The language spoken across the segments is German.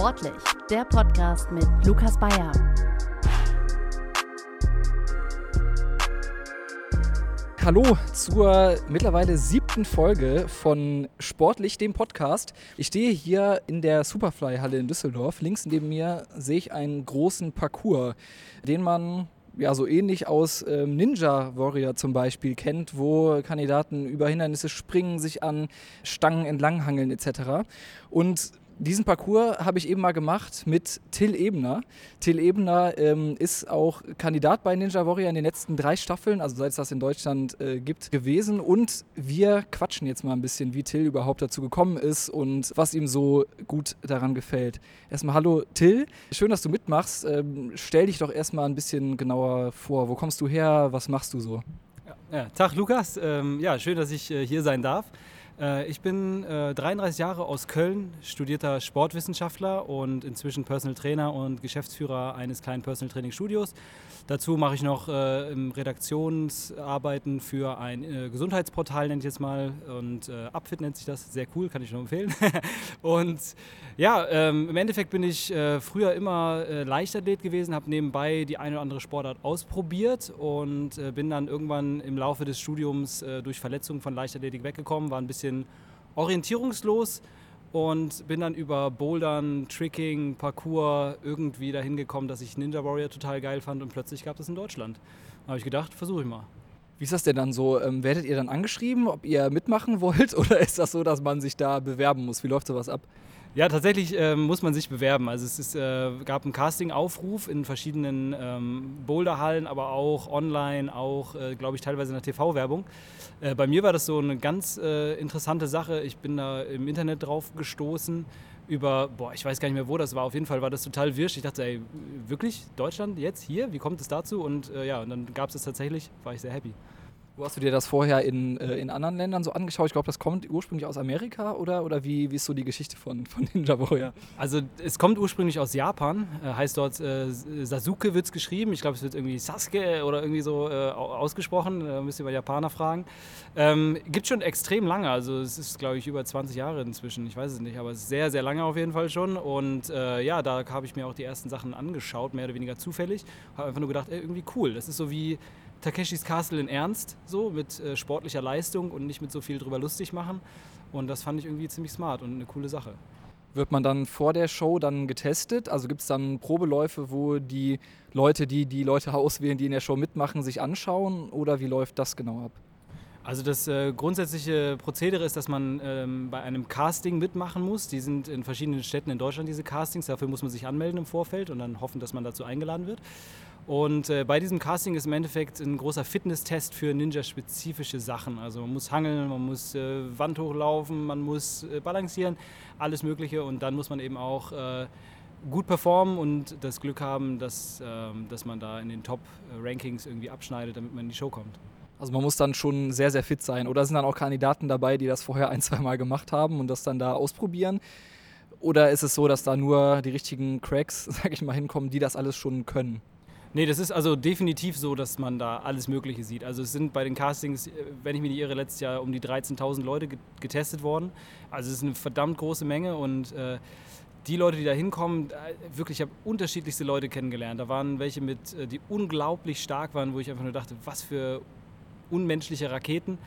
Sportlich, der Podcast mit Lukas Bayer. Hallo zur mittlerweile siebten Folge von Sportlich, dem Podcast. Ich stehe hier in der Superfly-Halle in Düsseldorf. Links neben mir sehe ich einen großen Parcours, den man ja, so ähnlich aus ähm, Ninja Warrior zum Beispiel kennt, wo Kandidaten über Hindernisse springen, sich an Stangen entlanghangeln etc. Und diesen Parcours habe ich eben mal gemacht mit Till Ebner. Till Ebner ähm, ist auch Kandidat bei Ninja Warrior in den letzten drei Staffeln, also seit es das in Deutschland äh, gibt, gewesen. Und wir quatschen jetzt mal ein bisschen, wie Till überhaupt dazu gekommen ist und was ihm so gut daran gefällt. Erstmal hallo Till, schön, dass du mitmachst. Ähm, stell dich doch erstmal ein bisschen genauer vor. Wo kommst du her? Was machst du so? Ja, Tag Lukas, ähm, ja, schön, dass ich äh, hier sein darf. Äh, ich bin äh, 33 Jahre aus Köln, studierter Sportwissenschaftler und inzwischen Personal Trainer und Geschäftsführer eines kleinen Personal Training Studios. Dazu mache ich noch äh, Redaktionsarbeiten für ein äh, Gesundheitsportal, nenne ich jetzt mal. Und äh, Upfit nennt sich das. Sehr cool, kann ich nur empfehlen. und ja, ähm, im Endeffekt bin ich äh, früher immer äh, Leichtathlet gewesen, habe nebenbei die eine oder andere Sportart ausprobiert und äh, bin dann irgendwann im Laufe des Studiums äh, durch Verletzungen von Leichtathletik weggekommen, war ein bisschen orientierungslos und bin dann über Bouldern, Tricking, Parkour irgendwie dahin gekommen, dass ich Ninja Warrior total geil fand und plötzlich gab es in Deutschland. Da habe ich gedacht, versuche ich mal. Wie ist das denn dann so? Ähm, werdet ihr dann angeschrieben, ob ihr mitmachen wollt oder ist das so, dass man sich da bewerben muss? Wie läuft sowas ab? Ja, tatsächlich ähm, muss man sich bewerben. Also es ist, äh, gab einen Casting-Aufruf in verschiedenen ähm, Boulderhallen, aber auch online, auch, äh, glaube ich, teilweise in der TV-Werbung. Äh, bei mir war das so eine ganz äh, interessante Sache. Ich bin da im Internet drauf gestoßen über, boah, ich weiß gar nicht mehr, wo das war. Auf jeden Fall war das total wirsch. Ich dachte, ey, wirklich, Deutschland, jetzt, hier, wie kommt es dazu? Und äh, ja, und dann gab es es tatsächlich, war ich sehr happy. Wo hast du dir das vorher in, äh, in anderen Ländern so angeschaut? Ich glaube, das kommt ursprünglich aus Amerika oder, oder wie, wie ist so die Geschichte von, von Ninja Warrior? Also es kommt ursprünglich aus Japan, äh, heißt dort äh, Sasuke wird es geschrieben. Ich glaube, es wird irgendwie Sasuke oder irgendwie so äh, ausgesprochen. Da müsst ihr bei Japaner fragen. Ähm, gibt schon extrem lange, also es ist, glaube ich, über 20 Jahre inzwischen. Ich weiß es nicht, aber sehr, sehr lange auf jeden Fall schon. Und äh, ja, da habe ich mir auch die ersten Sachen angeschaut, mehr oder weniger zufällig. Habe einfach nur gedacht, ey, irgendwie cool. Das ist so wie Takeshis Castle in Ernst, so mit äh, sportlicher Leistung und nicht mit so viel drüber lustig machen. Und das fand ich irgendwie ziemlich smart und eine coole Sache. Wird man dann vor der Show dann getestet? Also gibt es dann Probeläufe, wo die Leute, die die Leute auswählen, die in der Show mitmachen, sich anschauen? Oder wie läuft das genau ab? Also das äh, grundsätzliche Prozedere ist, dass man ähm, bei einem Casting mitmachen muss. Die sind in verschiedenen Städten in Deutschland, diese Castings. Dafür muss man sich anmelden im Vorfeld und dann hoffen, dass man dazu eingeladen wird. Und äh, bei diesem Casting ist im Endeffekt ein großer Fitnesstest für Ninja-spezifische Sachen. Also man muss hangeln, man muss äh, Wand hochlaufen, man muss äh, balancieren, alles Mögliche. Und dann muss man eben auch äh, gut performen und das Glück haben, dass, ähm, dass man da in den Top-Rankings irgendwie abschneidet, damit man in die Show kommt. Also man muss dann schon sehr, sehr fit sein. Oder sind dann auch Kandidaten dabei, die das vorher ein, zwei Mal gemacht haben und das dann da ausprobieren? Oder ist es so, dass da nur die richtigen Cracks, sag ich mal, hinkommen, die das alles schon können? Nee, das ist also definitiv so, dass man da alles Mögliche sieht. Also es sind bei den Castings, äh, wenn ich mich nicht irre, letztes Jahr um die 13.000 Leute getestet worden. Also es ist eine verdammt große Menge und äh, die Leute, die da hinkommen, äh, wirklich, ich habe unterschiedlichste Leute kennengelernt. Da waren welche mit, äh, die unglaublich stark waren, wo ich einfach nur dachte, was für unmenschliche Raketen.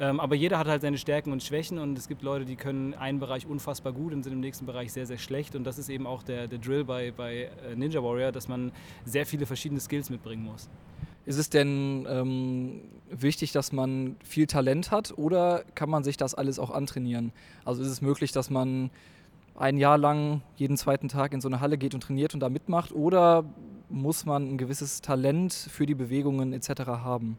Ähm, aber jeder hat halt seine Stärken und Schwächen und es gibt Leute, die können einen Bereich unfassbar gut und sind im nächsten Bereich sehr, sehr schlecht. Und das ist eben auch der, der Drill bei, bei äh, Ninja Warrior, dass man sehr viele verschiedene Skills mitbringen muss. Ist es denn ähm, wichtig, dass man viel Talent hat oder kann man sich das alles auch antrainieren? Also ist es möglich, dass man ein Jahr lang jeden zweiten Tag in so eine Halle geht und trainiert und da mitmacht oder muss man ein gewisses Talent für die Bewegungen etc. haben?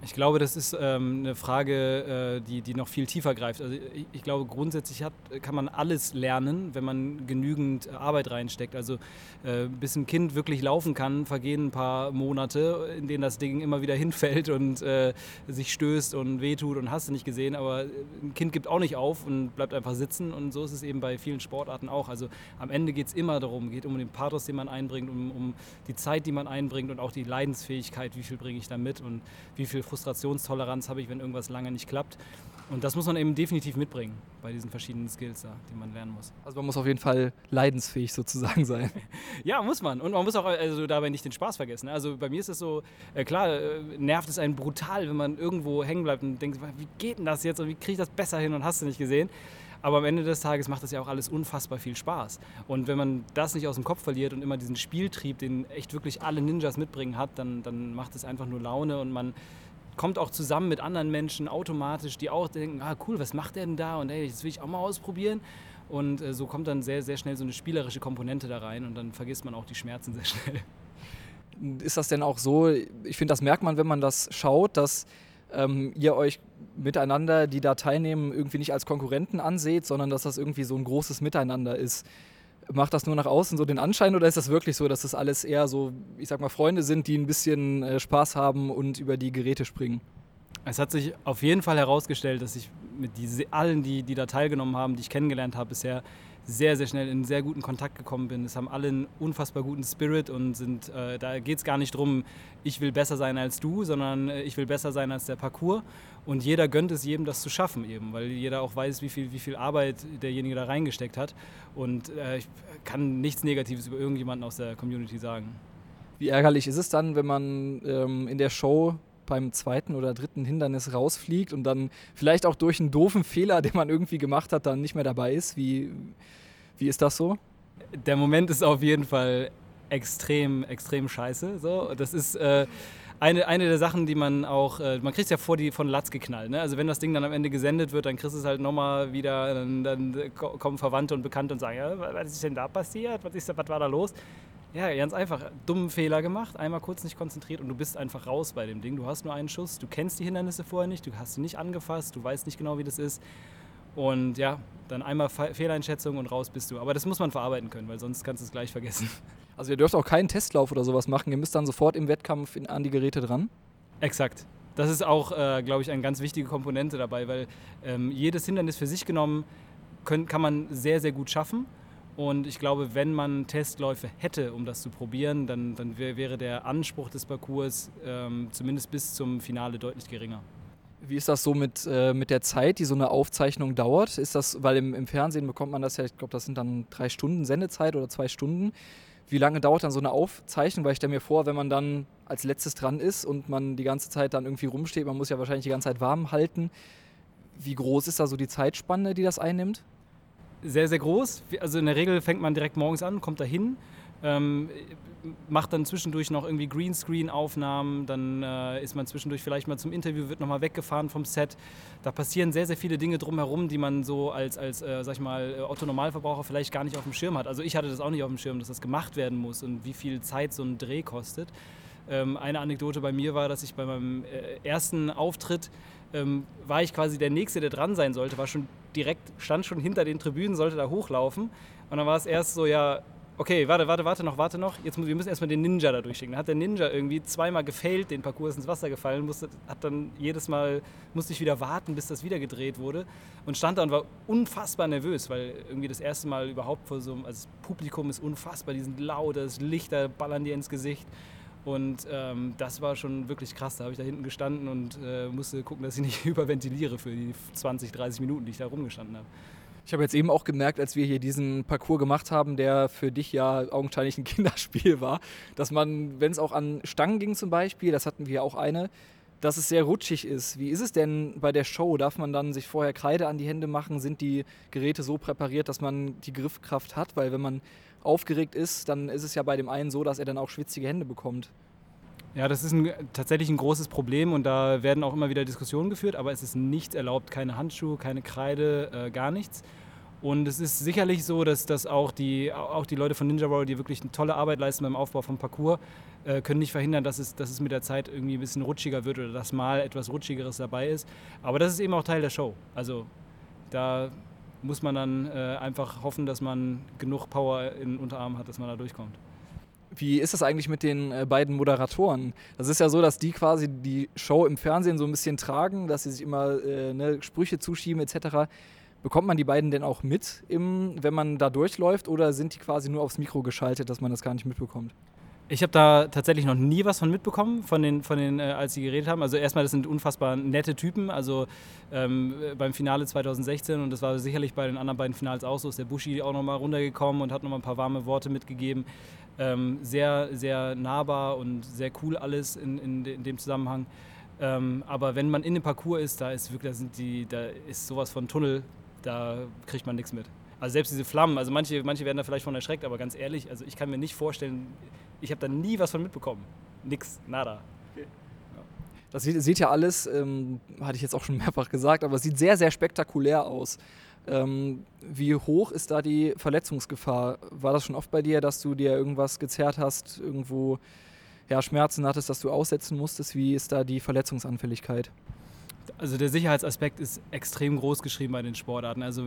Ich glaube, das ist ähm, eine Frage, äh, die, die noch viel tiefer greift. Also ich, ich, glaube, grundsätzlich hat, kann man alles lernen, wenn man genügend Arbeit reinsteckt. Also äh, bis ein Kind wirklich laufen kann, vergehen ein paar Monate, in denen das Ding immer wieder hinfällt und äh, sich stößt und wehtut und hast du nicht gesehen. Aber ein Kind gibt auch nicht auf und bleibt einfach sitzen. Und so ist es eben bei vielen Sportarten auch. Also am Ende geht es immer darum, geht um den Pathos, den man einbringt, um, um die Zeit, die man einbringt und auch die Leidensfähigkeit, wie viel bringe ich da mit und wie viel Frustrationstoleranz habe ich, wenn irgendwas lange nicht klappt. Und das muss man eben definitiv mitbringen bei diesen verschiedenen Skills da, die man lernen muss. Also man muss auf jeden Fall leidensfähig sozusagen sein. ja, muss man. Und man muss auch also dabei nicht den Spaß vergessen. Also bei mir ist es so, äh, klar, äh, nervt es einen brutal, wenn man irgendwo hängen bleibt und denkt, wie geht denn das jetzt und wie kriege ich das besser hin und hast du nicht gesehen. Aber am Ende des Tages macht das ja auch alles unfassbar viel Spaß. Und wenn man das nicht aus dem Kopf verliert und immer diesen Spieltrieb, den echt wirklich alle Ninjas mitbringen hat, dann, dann macht es einfach nur Laune und man kommt auch zusammen mit anderen Menschen automatisch, die auch denken, ah cool, was macht der denn da? Und hey, das will ich auch mal ausprobieren. Und äh, so kommt dann sehr, sehr schnell so eine spielerische Komponente da rein und dann vergisst man auch die Schmerzen sehr schnell. Ist das denn auch so, ich finde, das merkt man, wenn man das schaut, dass ähm, ihr euch miteinander, die da teilnehmen, irgendwie nicht als Konkurrenten anseht, sondern dass das irgendwie so ein großes Miteinander ist. Macht das nur nach außen so den Anschein oder ist das wirklich so, dass das alles eher so, ich sag mal, Freunde sind, die ein bisschen äh, Spaß haben und über die Geräte springen? Es hat sich auf jeden Fall herausgestellt, dass ich mit die, allen, die, die da teilgenommen haben, die ich kennengelernt habe bisher, sehr, sehr schnell in sehr guten Kontakt gekommen bin. Es haben alle einen unfassbar guten Spirit und sind, äh, da geht es gar nicht darum, ich will besser sein als du, sondern äh, ich will besser sein als der Parcours. Und jeder gönnt es jedem, das zu schaffen eben, weil jeder auch weiß, wie viel, wie viel Arbeit derjenige da reingesteckt hat. Und äh, ich kann nichts Negatives über irgendjemanden aus der Community sagen. Wie ärgerlich ist es dann, wenn man ähm, in der Show beim zweiten oder dritten Hindernis rausfliegt und dann vielleicht auch durch einen doofen Fehler, den man irgendwie gemacht hat, dann nicht mehr dabei ist? Wie, wie ist das so? Der Moment ist auf jeden Fall extrem, extrem scheiße. So. Das ist äh, eine, eine der Sachen, die man auch, äh, man kriegt es ja vor die von Latz geknallt. Ne? Also wenn das Ding dann am Ende gesendet wird, dann kriegst du es halt nochmal wieder, dann, dann, kommen Verwandte und Bekannte und sagen, ja, was ist denn da passiert? Was, ist, was war da los? Ja, ganz einfach. Dummen Fehler gemacht, einmal kurz nicht konzentriert und du bist einfach raus bei dem Ding. Du hast nur einen Schuss, du kennst die Hindernisse vorher nicht, du hast sie nicht angefasst, du weißt nicht genau, wie das ist. Und ja, dann einmal Fehleinschätzung und raus bist du. Aber das muss man verarbeiten können, weil sonst kannst du es gleich vergessen. Also ihr dürft auch keinen Testlauf oder sowas machen, ihr müsst dann sofort im Wettkampf in, an die Geräte dran? Exakt. Das ist auch, äh, glaube ich, eine ganz wichtige Komponente dabei, weil ähm, jedes Hindernis für sich genommen können, kann man sehr, sehr gut schaffen. Und ich glaube, wenn man Testläufe hätte, um das zu probieren, dann, dann wär, wäre der Anspruch des Parcours ähm, zumindest bis zum Finale deutlich geringer. Wie ist das so mit, äh, mit der Zeit, die so eine Aufzeichnung dauert? Ist das, weil im, im Fernsehen bekommt man das ja, ich glaube, das sind dann drei Stunden Sendezeit oder zwei Stunden. Wie lange dauert dann so eine Aufzeichnung? Weil ich stelle mir vor, wenn man dann als letztes dran ist und man die ganze Zeit dann irgendwie rumsteht, man muss ja wahrscheinlich die ganze Zeit warm halten. Wie groß ist da so die Zeitspanne, die das einnimmt? Sehr, sehr groß. Also in der Regel fängt man direkt morgens an, kommt da hin, ähm, macht dann zwischendurch noch irgendwie Greenscreen-Aufnahmen, dann äh, ist man zwischendurch vielleicht mal zum Interview, wird nochmal weggefahren vom Set. Da passieren sehr, sehr viele Dinge drumherum, die man so als, als äh, sag ich mal, äh, Otto-Normalverbraucher vielleicht gar nicht auf dem Schirm hat. Also ich hatte das auch nicht auf dem Schirm, dass das gemacht werden muss und wie viel Zeit so ein Dreh kostet. Ähm, eine Anekdote bei mir war, dass ich bei meinem äh, ersten Auftritt ähm, war ich quasi der Nächste, der dran sein sollte, war schon direkt, stand schon hinter den Tribünen, sollte da hochlaufen. Und dann war es erst so, ja, okay, warte, warte, warte noch, warte noch. Jetzt, wir müssen erstmal den Ninja da durchschicken. Dann hat der Ninja irgendwie zweimal gefailt, den Parcours ins Wasser gefallen, musste, hat dann jedes Mal, musste ich wieder warten, bis das wieder gedreht wurde. Und stand da und war unfassbar nervös, weil irgendwie das erste Mal überhaupt vor so einem, also das Publikum ist unfassbar, die sind laut, das Lichter ballern dir ins Gesicht. Und ähm, das war schon wirklich krass. Da habe ich da hinten gestanden und äh, musste gucken, dass ich nicht überventiliere für die 20, 30 Minuten, die ich da rumgestanden habe. Ich habe jetzt eben auch gemerkt, als wir hier diesen Parcours gemacht haben, der für dich ja augenscheinlich ein Kinderspiel war, dass man, wenn es auch an Stangen ging zum Beispiel, das hatten wir auch eine, dass es sehr rutschig ist. Wie ist es denn bei der Show? Darf man dann sich vorher Kreide an die Hände machen? Sind die Geräte so präpariert, dass man die Griffkraft hat? Weil wenn man aufgeregt ist, dann ist es ja bei dem einen so, dass er dann auch schwitzige Hände bekommt. Ja, das ist ein, tatsächlich ein großes Problem und da werden auch immer wieder Diskussionen geführt, aber es ist nichts erlaubt, keine Handschuhe, keine Kreide, äh, gar nichts. Und es ist sicherlich so, dass, dass auch, die, auch die Leute von Ninja Warrior, die wirklich eine tolle Arbeit leisten beim Aufbau vom Parcours, äh, können nicht verhindern, dass es, dass es mit der Zeit irgendwie ein bisschen rutschiger wird oder dass mal etwas Rutschigeres dabei ist. Aber das ist eben auch Teil der Show. Also da muss man dann äh, einfach hoffen, dass man genug Power in den Unterarm hat, dass man da durchkommt. Wie ist das eigentlich mit den äh, beiden Moderatoren? Das ist ja so, dass die quasi die Show im Fernsehen so ein bisschen tragen, dass sie sich immer äh, ne, Sprüche zuschieben etc. Bekommt man die beiden denn auch mit, im, wenn man da durchläuft, oder sind die quasi nur aufs Mikro geschaltet, dass man das gar nicht mitbekommt? Ich habe da tatsächlich noch nie was von mitbekommen, von den, von den, äh, als sie geredet haben. Also erstmal, das sind unfassbar nette Typen. Also ähm, beim Finale 2016 und das war sicherlich bei den anderen beiden Finals auch so, ist der Bushi auch nochmal runtergekommen und hat nochmal ein paar warme Worte mitgegeben. Ähm, sehr, sehr nahbar und sehr cool alles in, in, in dem Zusammenhang. Ähm, aber wenn man in dem Parcours ist, da ist wirklich, da, sind die, da ist sowas von Tunnel, da kriegt man nichts mit. Also selbst diese Flammen, also manche, manche werden da vielleicht von erschreckt, aber ganz ehrlich, also ich kann mir nicht vorstellen, ich habe da nie was von mitbekommen. Nix, nada. Das sieht, sieht ja alles, ähm, hatte ich jetzt auch schon mehrfach gesagt, aber es sieht sehr, sehr spektakulär aus. Ähm, wie hoch ist da die Verletzungsgefahr? War das schon oft bei dir, dass du dir irgendwas gezerrt hast, irgendwo ja, Schmerzen hattest, dass du aussetzen musstest? Wie ist da die Verletzungsanfälligkeit? Also der Sicherheitsaspekt ist extrem groß geschrieben bei den Sportarten. Also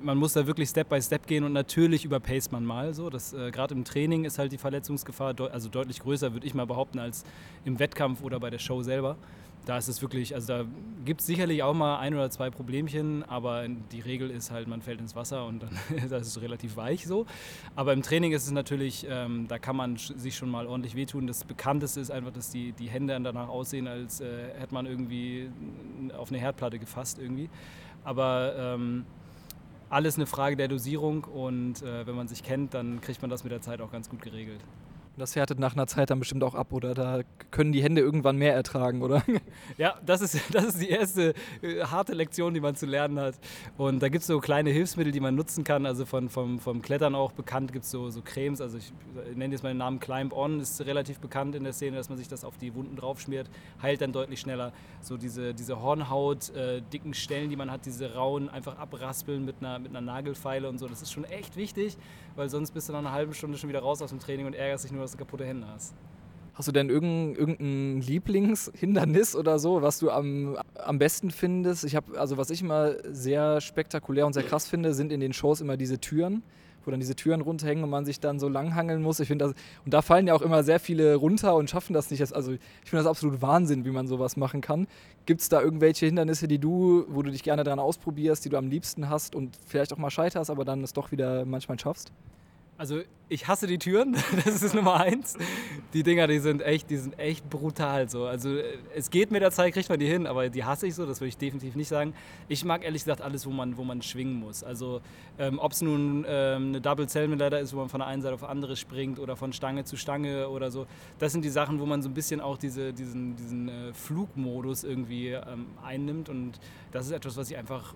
man muss da wirklich Step by Step gehen und natürlich überpaced man mal so. äh, Gerade im Training ist halt die Verletzungsgefahr de also deutlich größer, würde ich mal behaupten, als im Wettkampf oder bei der Show selber da ist es wirklich, also da gibt es sicherlich auch mal ein oder zwei Problemchen, aber die Regel ist halt, man fällt ins Wasser und dann das ist relativ weich so. Aber im Training ist es natürlich, ähm, da kann man sich schon mal ordentlich wehtun. Das Bekannteste ist einfach, dass die, die Hände danach aussehen, als äh, hätte man irgendwie auf eine Herdplatte gefasst irgendwie. Aber ähm, alles eine Frage der Dosierung und äh, wenn man sich kennt, dann kriegt man das mit der Zeit auch ganz gut geregelt. Das härtet nach einer Zeit dann bestimmt auch ab, oder? Da können die Hände irgendwann mehr ertragen, oder? Ja, das ist, das ist die erste äh, harte Lektion, die man zu lernen hat. Und da gibt es so kleine Hilfsmittel, die man nutzen kann. Also von, vom, vom Klettern auch bekannt gibt es so, so Cremes. Also ich nenne jetzt mal den Namen Climb On, ist relativ bekannt in der Szene, dass man sich das auf die Wunden draufschmiert, heilt dann deutlich schneller. So diese, diese Hornhaut, äh, dicken Stellen, die man hat, diese rauen, einfach abraspeln mit einer, mit einer Nagelfeile und so. Das ist schon echt wichtig, weil sonst bist du nach einer halben Stunde schon wieder raus aus dem Training und ärgerst dich nur, dass du kaputte Hände hast. Hast du denn irgendein, irgendein Lieblingshindernis oder so, was du am, am besten findest? Ich habe, also was ich immer sehr spektakulär und sehr krass finde, sind in den Shows immer diese Türen, wo dann diese Türen runterhängen und man sich dann so langhangeln muss. Ich finde das, und da fallen ja auch immer sehr viele runter und schaffen das nicht. Also ich finde das absolut Wahnsinn, wie man sowas machen kann. Gibt es da irgendwelche Hindernisse, die du, wo du dich gerne daran ausprobierst, die du am liebsten hast und vielleicht auch mal scheiterst, aber dann es doch wieder manchmal schaffst? Also ich hasse die Türen, das ist Nummer eins. Die Dinger, die sind echt, die sind echt brutal so. Also äh, es geht mit der Zeit, kriegt man die hin, aber die hasse ich so, das würde ich definitiv nicht sagen. Ich mag ehrlich gesagt alles, wo man, wo man schwingen muss. Also ähm, ob es nun ähm, eine Double Cellman Ladder ist, wo man von der einen Seite auf andere springt oder von Stange zu Stange oder so. Das sind die Sachen, wo man so ein bisschen auch diese, diesen, diesen äh, Flugmodus irgendwie ähm, einnimmt und das ist etwas, was ich einfach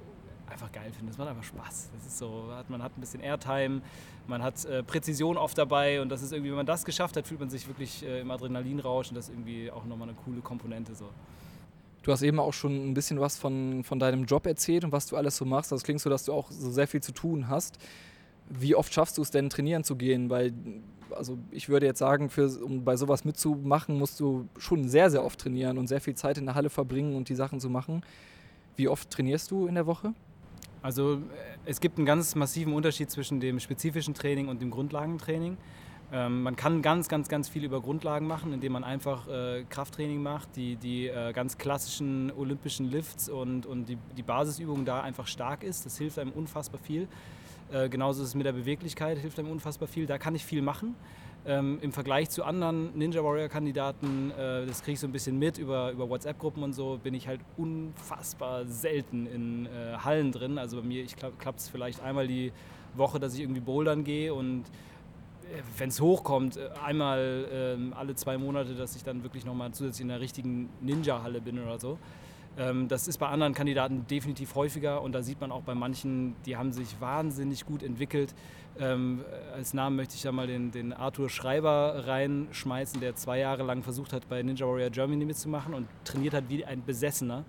einfach geil finde. Das macht einfach Spaß. Das ist so, man hat ein bisschen Airtime, man hat äh, Präzision oft dabei und das ist irgendwie, wenn man das geschafft hat, fühlt man sich wirklich äh, im Adrenalinrausch und das ist irgendwie auch nochmal eine coole Komponente so. Du hast eben auch schon ein bisschen was von, von deinem Job erzählt und was du alles so machst. Das klingt so, dass du auch so sehr viel zu tun hast. Wie oft schaffst du es denn, trainieren zu gehen? Weil, also ich würde jetzt sagen, für, um bei sowas mitzumachen, musst du schon sehr, sehr oft trainieren und sehr viel Zeit in der Halle verbringen und die Sachen zu machen. Wie oft trainierst du in der Woche? Also äh, es gibt einen ganz massiven Unterschied zwischen dem spezifischen Training und dem Grundlagentraining. Ähm, man kann ganz, ganz, ganz viel über Grundlagen machen, indem man einfach äh, Krafttraining macht, die, die äh, ganz klassischen olympischen Lifts und, und die, die Basisübung da einfach stark ist. Das hilft einem unfassbar viel. Äh, genauso ist es mit der Beweglichkeit, hilft einem unfassbar viel. Da kann ich viel machen. Ähm, Im Vergleich zu anderen Ninja Warrior-Kandidaten, äh, das kriege ich so ein bisschen mit über, über WhatsApp-Gruppen und so, bin ich halt unfassbar selten in äh, Hallen drin. Also bei mir klappt es vielleicht einmal die Woche, dass ich irgendwie bouldern gehe und äh, wenn es hochkommt, äh, einmal ähm, alle zwei Monate, dass ich dann wirklich nochmal zusätzlich in einer richtigen Ninja-Halle bin oder so. Ähm, das ist bei anderen Kandidaten definitiv häufiger und da sieht man auch bei manchen, die haben sich wahnsinnig gut entwickelt. Ähm, als Namen möchte ich da mal den, den, Arthur Schreiber reinschmeißen, der zwei Jahre lang versucht hat, bei Ninja Warrior Germany mitzumachen und trainiert hat wie ein Besessener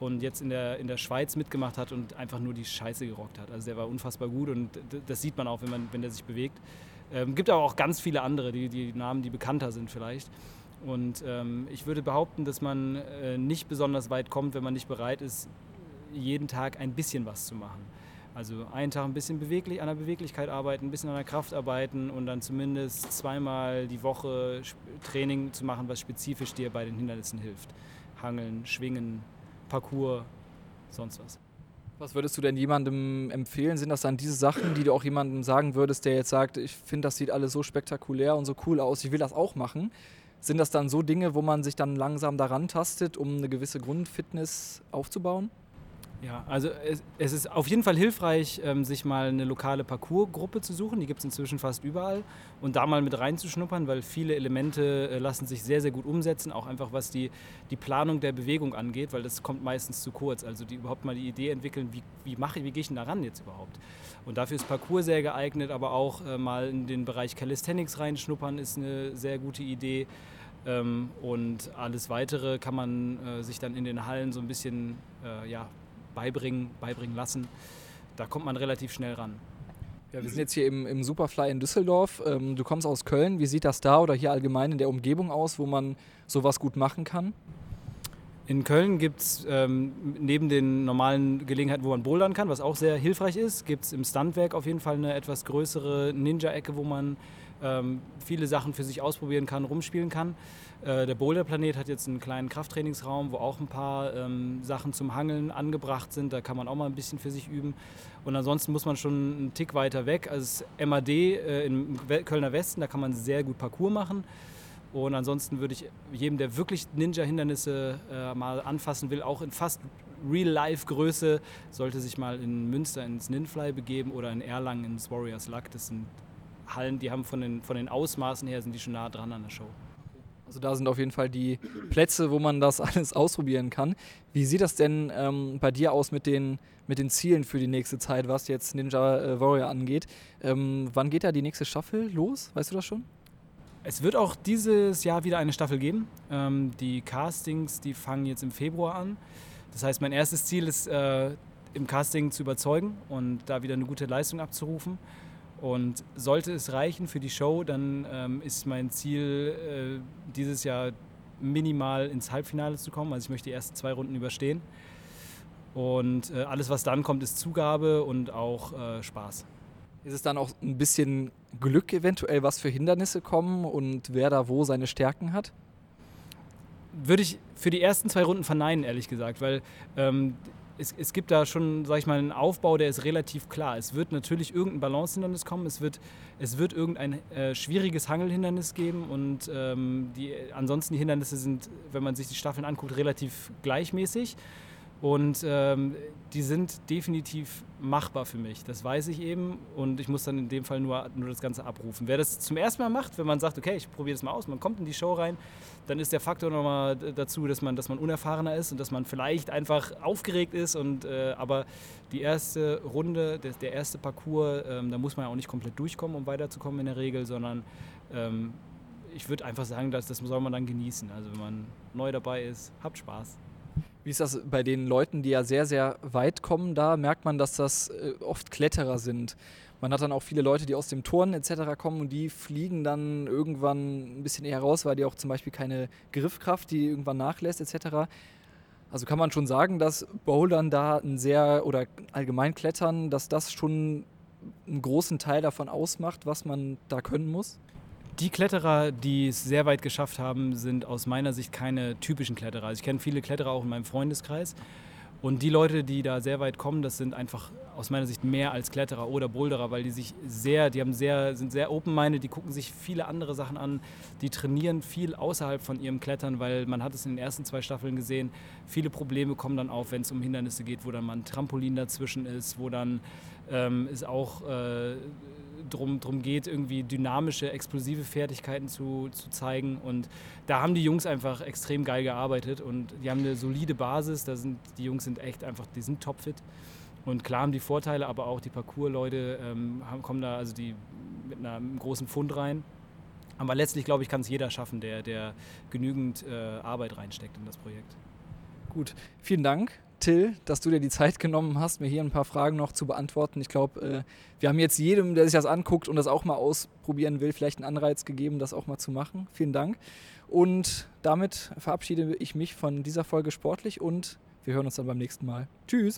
und jetzt in der, in der Schweiz mitgemacht hat und einfach nur die Scheiße gerockt hat. Also der war unfassbar gut und das sieht man auch, wenn, man, wenn der sich bewegt. Ähm, gibt aber auch ganz viele andere, die, die Namen, die bekannter sind vielleicht. Und ähm, ich würde behaupten, dass man äh, nicht besonders weit kommt, wenn man nicht bereit ist, jeden Tag ein bisschen was zu machen. Also einen Tag ein bisschen beweglich, an der Beweglichkeit arbeiten, ein bisschen an der Kraft arbeiten und dann zumindest zweimal die Woche Training zu machen, was spezifisch dir bei den Hindernissen hilft. Hangeln, Schwingen, Parcours, sonst was. Was würdest du denn jemandem empfehlen? Sind das dann diese Sachen, die du auch jemandem sagen würdest, der jetzt sagt, ich finde, das sieht alles so spektakulär und so cool aus, ich will das auch machen? Sind das dann so Dinge, wo man sich dann langsam daran tastet, um eine gewisse Grundfitness aufzubauen? Ja, also es, es, ist auf jeden Fall hilfreich, ähm, sich mal eine lokale Parcoursgruppe zu suchen. Die gibt es inzwischen fast überall. Und da mal mit reinzuschnuppern, weil viele Elemente äh, lassen sich sehr, sehr gut umsetzen. Auch einfach was die, die Planung der Bewegung angeht, weil das kommt meistens zu kurz. Also die überhaupt mal die Idee entwickeln, wie, wie mache wie gehe ich denn da ran jetzt überhaupt? Und dafür ist Parcours sehr geeignet, aber auch äh, mal in den Bereich Calisthenics reinschnuppern ist eine sehr gute Idee. Ähm, und alles Weitere kann man äh, sich dann in den Hallen so ein bisschen äh, ja, beibringen, beibringen lassen. Da kommt man relativ schnell ran. Ja, wir sind jetzt hier im, im Superfly in Düsseldorf. Ähm, du kommst aus Köln. Wie sieht das da oder hier allgemein in der Umgebung aus, wo man sowas gut machen kann? In Köln gibt es ähm, neben den normalen Gelegenheiten, wo man bouldern kann, was auch sehr hilfreich ist, gibt es im Standwerk auf jeden Fall eine etwas größere Ninja-Ecke, wo man ähm, viele Sachen für sich ausprobieren kann, rumspielen kann. Äh, der Boulderplanet hat jetzt einen kleinen Krafttrainingsraum, wo auch ein paar ähm, Sachen zum Hangeln angebracht sind. Da kann man auch mal ein bisschen für sich üben. Und ansonsten muss man schon einen Tick weiter weg. Also das MAD äh, im Kölner Westen, da kann man sehr gut Parcours machen. Und ansonsten würde ich jedem, der wirklich Ninja-Hindernisse äh, mal anfassen will, auch in fast Real-Life-Größe, sollte sich mal in Münster ins Ninfly begeben oder in Erlangen ins Warriors Luck. Das sind Hallen, die haben von den, von den Ausmaßen her, sind die schon nah dran an der Show. Also da sind auf jeden Fall die Plätze, wo man das alles ausprobieren kann. Wie sieht das denn ähm, bei dir aus mit den, mit den Zielen für die nächste Zeit, was jetzt Ninja äh, Warrior angeht? Ähm, wann geht da die nächste Staffel los? Weißt du das schon? Es wird auch dieses Jahr wieder eine Staffel geben. Ähm, die Castings, die fangen jetzt im Februar an. Das heißt, mein erstes Ziel ist, äh, im Casting zu überzeugen und da wieder eine gute Leistung abzurufen. Und sollte es reichen für die Show, dann ähm, ist mein Ziel, äh, dieses Jahr minimal ins Halbfinale zu kommen. Also ich möchte die ersten zwei Runden überstehen. Und äh, alles, was dann kommt, ist Zugabe und auch äh, Spaß. Ist es dann auch ein bisschen Glück eventuell, was für Hindernisse kommen und wer da wo seine Stärken hat? Würde ich für die ersten zwei Runden verneinen, ehrlich gesagt, weil ähm, es, es, gibt da schon, sag ich mal, einen Aufbau, der ist relativ klar. Es wird natürlich irgendein Balancehindernis kommen, es wird, es wird irgendein äh, schwieriges Hangelhindernis geben und ähm, die, ansonsten die Hindernisse sind, wenn man sich die Staffeln anguckt, relativ gleichmäßig. Und ähm, die sind definitiv machbar für mich. Das weiß ich eben. Und ich muss dann in dem Fall nur, nur das Ganze abrufen. Wer das zum ersten Mal macht, wenn man sagt, okay, ich probiere das mal aus, man kommt in die Show rein, dann ist der Faktor nochmal dazu, dass man, dass man unerfahrener ist und dass man vielleicht einfach aufgeregt ist. Und, äh, aber die erste Runde, der, der erste Parcours, ähm, da muss man ja auch nicht komplett durchkommen, um weiterzukommen in der Regel, sondern ähm, ich würde einfach sagen, dass, das soll man dann genießen. Also wenn man neu dabei ist, habt Spaß. Wie ist das bei den Leuten, die ja sehr, sehr weit kommen? Da merkt man, dass das äh, oft Kletterer sind. Man hat dann auch viele Leute, die aus dem Turnen etc. kommen und die fliegen dann irgendwann ein bisschen eher raus, weil die auch zum Beispiel keine Griffkraft, die irgendwann nachlässt etc. Also kann man schon sagen, dass Bouldern da ein sehr oder allgemein Klettern, dass das schon einen großen Teil davon ausmacht, was man da können muss? Die Kletterer, die es sehr weit geschafft haben, sind aus meiner Sicht keine typischen Kletterer. Also ich kenne viele Kletterer auch in meinem Freundeskreis. Und die Leute, die da sehr weit kommen, das sind einfach aus meiner Sicht mehr als Kletterer oder Boulderer, weil die sich sehr, die haben sehr, sind sehr open-minded, die gucken sich viele andere Sachen an, die trainieren viel außerhalb von ihrem Klettern, weil man hat es in den ersten zwei Staffeln gesehen, viele Probleme kommen dann auf, wenn es um Hindernisse geht, wo dann mal ein Trampolin dazwischen ist, wo dann ähm, es auch äh, drum, drum geht, irgendwie dynamische, explosive Fertigkeiten zu, zu zeigen. Und da haben die Jungs einfach extrem geil gearbeitet und die haben eine solide Basis. Da sind, die Jungs sind echt einfach, die sind topfit. Und klar haben die Vorteile, aber auch die Parcours-Leute ähm, kommen da also die mit einem großen Fund rein. Aber letztlich, glaube ich, kann es jeder schaffen, der, der genügend äh, Arbeit reinsteckt in das Projekt. Gut, vielen Dank Till, dass du dir die Zeit genommen hast, mir hier ein paar Fragen noch zu beantworten. Ich glaube, äh, wir haben jetzt jedem, der sich das anguckt und das auch mal ausprobieren will, vielleicht einen Anreiz gegeben, das auch mal zu machen. Vielen Dank. Und damit verabschiede ich mich von dieser Folge sportlich und wir hören uns dann beim nächsten Mal. Tschüss.